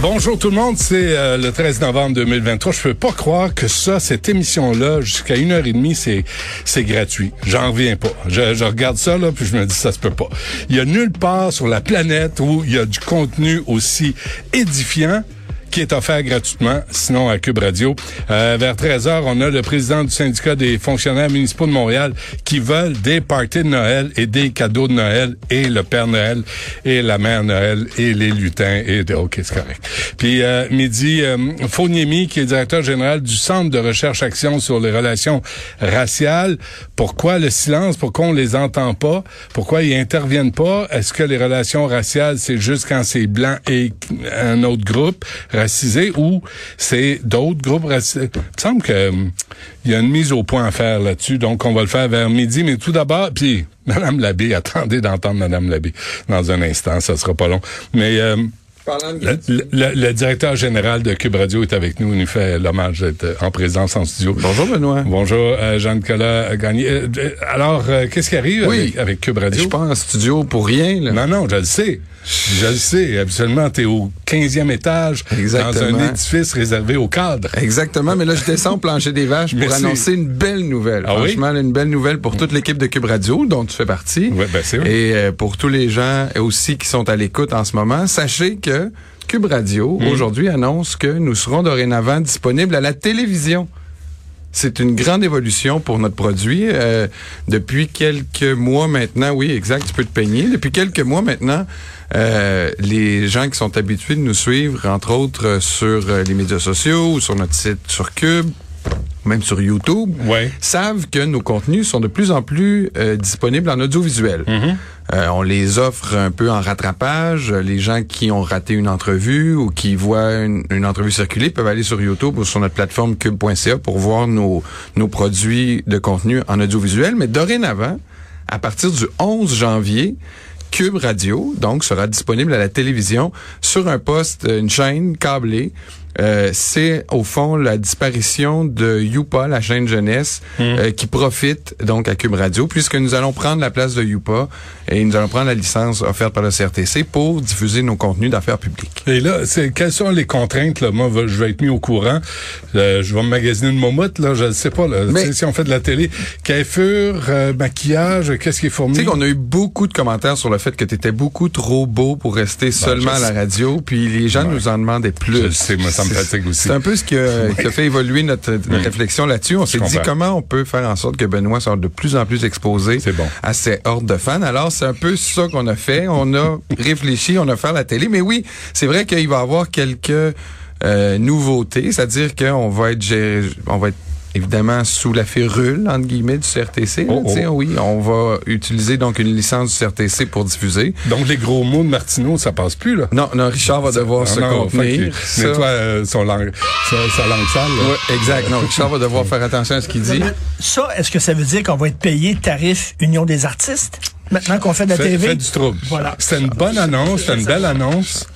Bonjour tout le monde, c'est euh, le 13 novembre 2023. Je peux pas croire que ça, cette émission-là, jusqu'à une heure et demie, c'est c'est gratuit. J'en reviens pas. Je, je regarde ça là, puis je me dis ça se peut pas. Il y a nulle part sur la planète où il y a du contenu aussi édifiant qui est offert gratuitement, sinon à Cube Radio. Euh, vers 13h, on a le président du syndicat des fonctionnaires municipaux de Montréal qui veulent des parties de Noël et des cadeaux de Noël et le Père Noël et la Mère Noël et les lutins et de... OK, c'est correct. Puis euh, midi, euh, qui est directeur général du Centre de recherche action sur les relations raciales. Pourquoi le silence? Pourquoi on les entend pas? Pourquoi ils interviennent pas? Est-ce que les relations raciales, c'est juste quand c'est blanc et un autre groupe? Racisé ou c'est d'autres groupes racisés? Il me semble que hum, il y a une mise au point à faire là-dessus, donc on va le faire vers midi. Mais tout d'abord, puis Madame Labbé, attendez d'entendre Madame Labbé dans un instant, ça sera pas long. Mais euh, le, le- le directeur général de Cube Radio est avec nous. Il nous fait l'hommage d'être euh, en présence en studio. Bonjour Benoît. Bonjour, euh, Jean-Nicolas Gagné. Euh, alors, euh, qu'est-ce qui arrive Oui. avec, avec Cube Je Radio? suis pas en studio pour rien. Là. Non, non, je le sais. Je le sais. Habituellement, tu es au 15e étage dans un édifice réservé aux cadres. Exactement, mais là je descends au plancher des vaches pour Merci. annoncer une belle nouvelle. Ah oui? Franchement, une belle nouvelle pour toute l'équipe de Cube Radio dont tu fais partie. Ouais, ben, c'est vrai. Et euh, pour tous les gens aussi qui sont à l'écoute en ce moment, sachez que Cube Radio Hmm. aujourd'hui annonce que nous serons dorénavant disponibles à la télévision. C'est une grande évolution pour notre produit. Euh, depuis quelques mois maintenant, oui, exact, tu peux te peigner. Depuis quelques mois maintenant, euh, les gens qui sont habitués de nous suivre, entre autres euh, sur les médias sociaux ou sur notre site sur Cube, même sur YouTube, Ouais. savent que nos contenus sont de plus en plus euh, disponibles en audiovisuel. Euh, on les offre un peu en rattrapage. Les gens qui ont raté une entrevue ou qui voient une, une entrevue circuler peuvent aller sur YouTube ou sur notre plateforme cube.ca pour voir nos, nos produits de contenu en audiovisuel. Mais dorénavant, à partir du 11 janvier, Cube Radio, donc, sera disponible à la télévision sur un poste, une chaîne câblée. Euh, c'est au fond la disparition de Youpa, la chaîne jeunesse, euh, qui profite donc à Cube Radio, puisque nous allons prendre la place de Youpa et nous allons prendre la licence offerte par le CRTC pour diffuser nos contenus d'affaires publiques. Et là, c'est quelles sont les contraintes là? Moi, je vais être mis au courant. Euh, je vais me magasiner une momotte là. Je ne sais pas. Là. Mais- si on fait de la télé, coiffure, euh, maquillage, qu'est-ce qui est fourni? Tu sais qu'on a eu beaucoup de commentaires sur le fait que tu étais beaucoup trop beau pour rester seulement à la Ben, radio, puis les gens nous en demandaient plus. Je le sais, moi, ça C'est- fatigue aussi. C'est un peu ce qui a, qui a fait évoluer notre, notre réflexion là-dessus. On s'est dit comment on peut faire en sorte que Benoît soit de plus en plus exposé bon. à ses hordes de fans. Alors, c'est un peu ça qu'on a fait. On a réfléchi, on a fait la télé. Mais oui, c'est vrai qu'il va y avoir quelques euh, nouveautés, c'est-à-dire qu'on va être géré- on va être évidemment sous la férule entre guillemets du CRTC. là, Oh, oh. Oui, on va utiliser donc une licence du CRTC pour diffuser. Donc les gros mots de Martineau, ça passe plus là. Non, non, Richard va devoir se non, fait contenir. Ça- nettoie euh, son langue, sa, sa langue sale. là. Ouais, exact. Non, Richard va devoir faire attention à ce qu'il dit. Ça, est-ce que ça veut dire qu'on va être payé tarif Union des artistes? Maintenant qu'on fait de la Fait, TV? fait du trouble. Voilà. C'était une bonne annonce, c'était une belle annonce.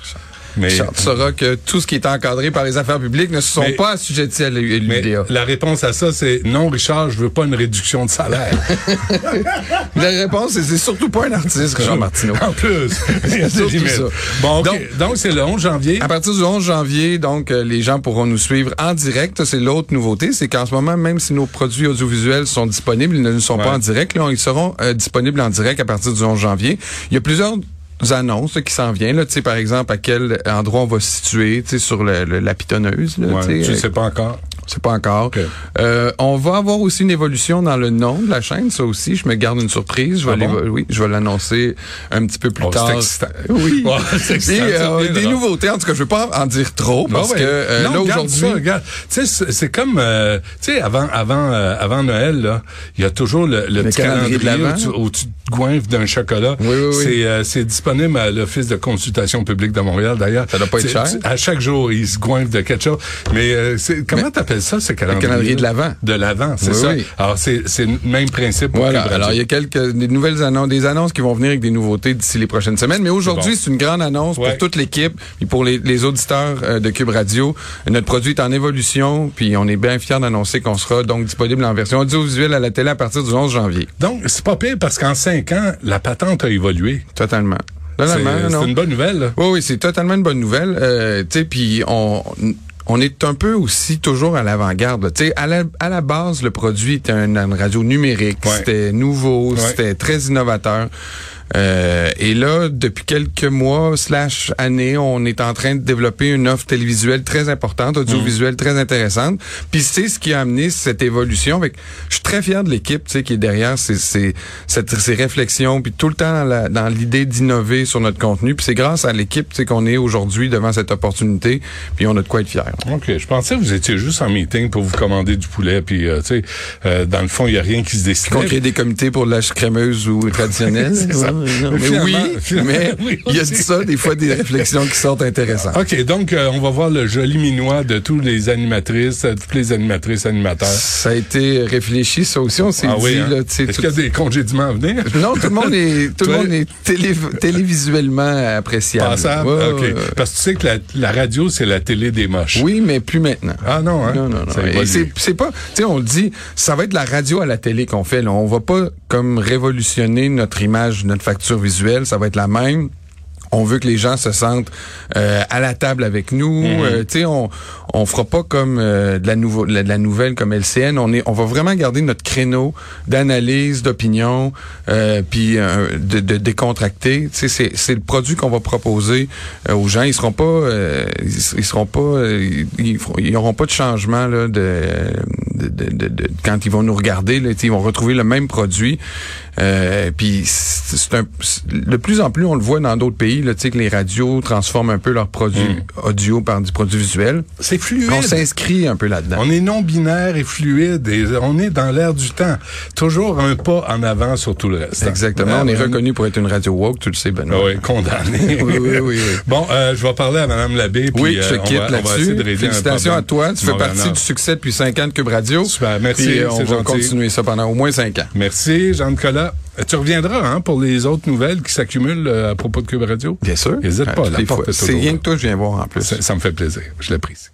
Mais, Richard, tu sauras que tout ce qui est encadré par les affaires publiques ne sont Mais- pas assujettis à l'UDA. la réponse à ça, c'est non, Richard, je veux pas une réduction de salaire. La réponse, c'est surtout pas un artiste, Richard Martineau. En plus, ça. Bon, ok. Donc- c'est le 11 janvier. À partir du 11 janvier, donc, euh, les gens pourront nous suivre en direct. C'est l'autre nouveauté, c'est qu'en ce moment, même si nos produits audiovisuels sont disponibles, ils ne sont Ouais. pas en direct. Là, ils seront euh, disponibles en direct à partir du 11 janvier. Il y a plusieurs annonces là, qui s'en viennent. Là, tu sais, par exemple, à quel endroit on va se situer, tu sais, sur le, le- la pitonneuse. Là, Ouais, tu sais pas encore. C'est pas encore. Euh, on va avoir aussi une évolution dans le nom de la chaîne, ça aussi. Je me garde une surprise. Je vais Ah bon? oui, je vais l'annoncer un petit peu plus Oh, c'est tard. excitant. Oui. C'est excitant, Et, euh, des nouveautés. En tout cas, je veux pas en dire trop parce Ah ouais. que euh, non, là aujourd'hui. Tu sais, c'est- comme, euh, tu sais, avant, avant, euh, avant Noël, là, il y a toujours le, le, petit calendrier de calendrier où tu, te goinfres d'un chocolat. Oui, oui, oui. C'est, euh, c'est disponible à l'Office de consultation publique de Montréal, d'ailleurs. Ça doit pas être cher. tu- À chaque jour, ils se goinfrent de quelque chose. Mais euh, comment t'appelles ça, c'est Le calendrier. calendrier de l'Avent. De l'avant, c'est Oui, ça. oui. Alors, c'est, c'est le même principe pour Voilà. Alors, il y a quelques des nouvelles annonces, des annonces qui vont venir avec des nouveautés d'ici les prochaines semaines. Mais aujourd'hui, bon. c'est une grande annonce Ouais. pour toute l'équipe et pour les, les auditeurs euh, de Cube Radio. Notre produit est en évolution, puis on est bien fiers d'annoncer qu'on sera donc disponible en version audiovisuelle à la télé à partir du 11 janvier. Donc, c'est pas pire parce qu'en cinq ans, la patente a évolué. Totalement. C'est, Totalement, c'est non? une bonne nouvelle. là. Oui, oui, c'est totalement une bonne nouvelle. Euh, tu sais, puis on on est un peu aussi toujours à l'avant-garde. Tu sais, à la, à la base, le produit était une, une radio numérique. Ouais. C'était nouveau, Ouais. c'était très innovateur. Euh, et là, depuis quelques mois slash années, on est en train de développer une offre télévisuelle très importante, audiovisuelle très intéressante. Puis c'est ce qui a amené cette évolution. Je suis très fier de l'équipe, tu sais, qui est derrière ces, ces, cette- ces réflexions, puis tout le temps dans l'idée d'innover sur notre contenu. Puis c'est grâce à l'équipe, tu sais, qu'on est aujourd'hui devant cette opportunité. Puis on a de quoi être fier. OK. Je pensais que vous étiez juste en meeting pour vous commander du poulet, puis, euh, tu sais, euh, dans le fond, il n'y a rien qui se décide. Qu'on crée des comités pour la crémeuse ou traditionnelle. Non, Mais oui, mais il y a de ça, des fois, des réflexions qui sortent intéressantes. OK, donc euh, on va voir le joli minois de tous les animatrices, euh, toutes les animatrices, animateurs. Ça a été réfléchi, ça aussi, on s'est Ah dit, oui, hein? là, Est-ce tout- qu'il y a des congédiements à venir? Non, tout le monde est, tout le monde est télé, télévisuellement appréciable. Passable? Ouais, OK. Parce que tu sais que la, la radio, c'est la télé des moches. Oui, mais plus maintenant. Ah non, hein? Non, non, non. Et. C'est, c'est pas, tu sais, on le dit, ça va être la radio à la télé qu'on fait. Là. On va pas comme révolutionner notre image, notre facture visuelle. Ça va être la même. On veut que les gens se sentent euh, à la table avec nous. Mhm. Euh, tu sais, on on fera pas comme euh, de la nouveau de la, nouvelle comme LCN. On est, on va vraiment garder notre créneau d'analyse, d'opinion, puis de, de décontracter. Tu sais, c'est c'est le produit qu'on va proposer aux gens. Ils seront pas, ils, ils seront pas, ils, auront pas de changement là de, de, de, quand ils vont nous regarder. Là, ils vont retrouver le même produit. Euh, puis c'est un, de plus en plus, on le voit dans d'autres pays, là, tu sais, que les radios transforment un peu leurs produits audio par du produit visuel. C'est fluide. On s'inscrit un peu là-dedans. On est non-binaire et fluide et on est dans l'air du temps. Toujours un pas en avant sur tout le reste. Exactement. Euh, on est euh, reconnu pour être une radio woke, tu le sais, Benoît. Oui, condamné. Oui, oui, oui, oui. Bon, euh, je vais parler à Mme Labbé. puis, Oui, euh, je te on quitte là-dessus. Félicitations à toi. Tu fais partie du succès depuis cinq ans de Cube Radio. Super, merci, Puis, euh, on va gentil. continuer ça pendant au moins cinq ans. Merci, Jean-Nicolas. Tu reviendras hein, pour les autres nouvelles qui s'accumulent euh, à propos de Cube Radio? Bien sûr. N'hésite pas, la porte C'est rien que toi, je viens voir en plus. Ça, ça me fait plaisir. Je l'apprécie.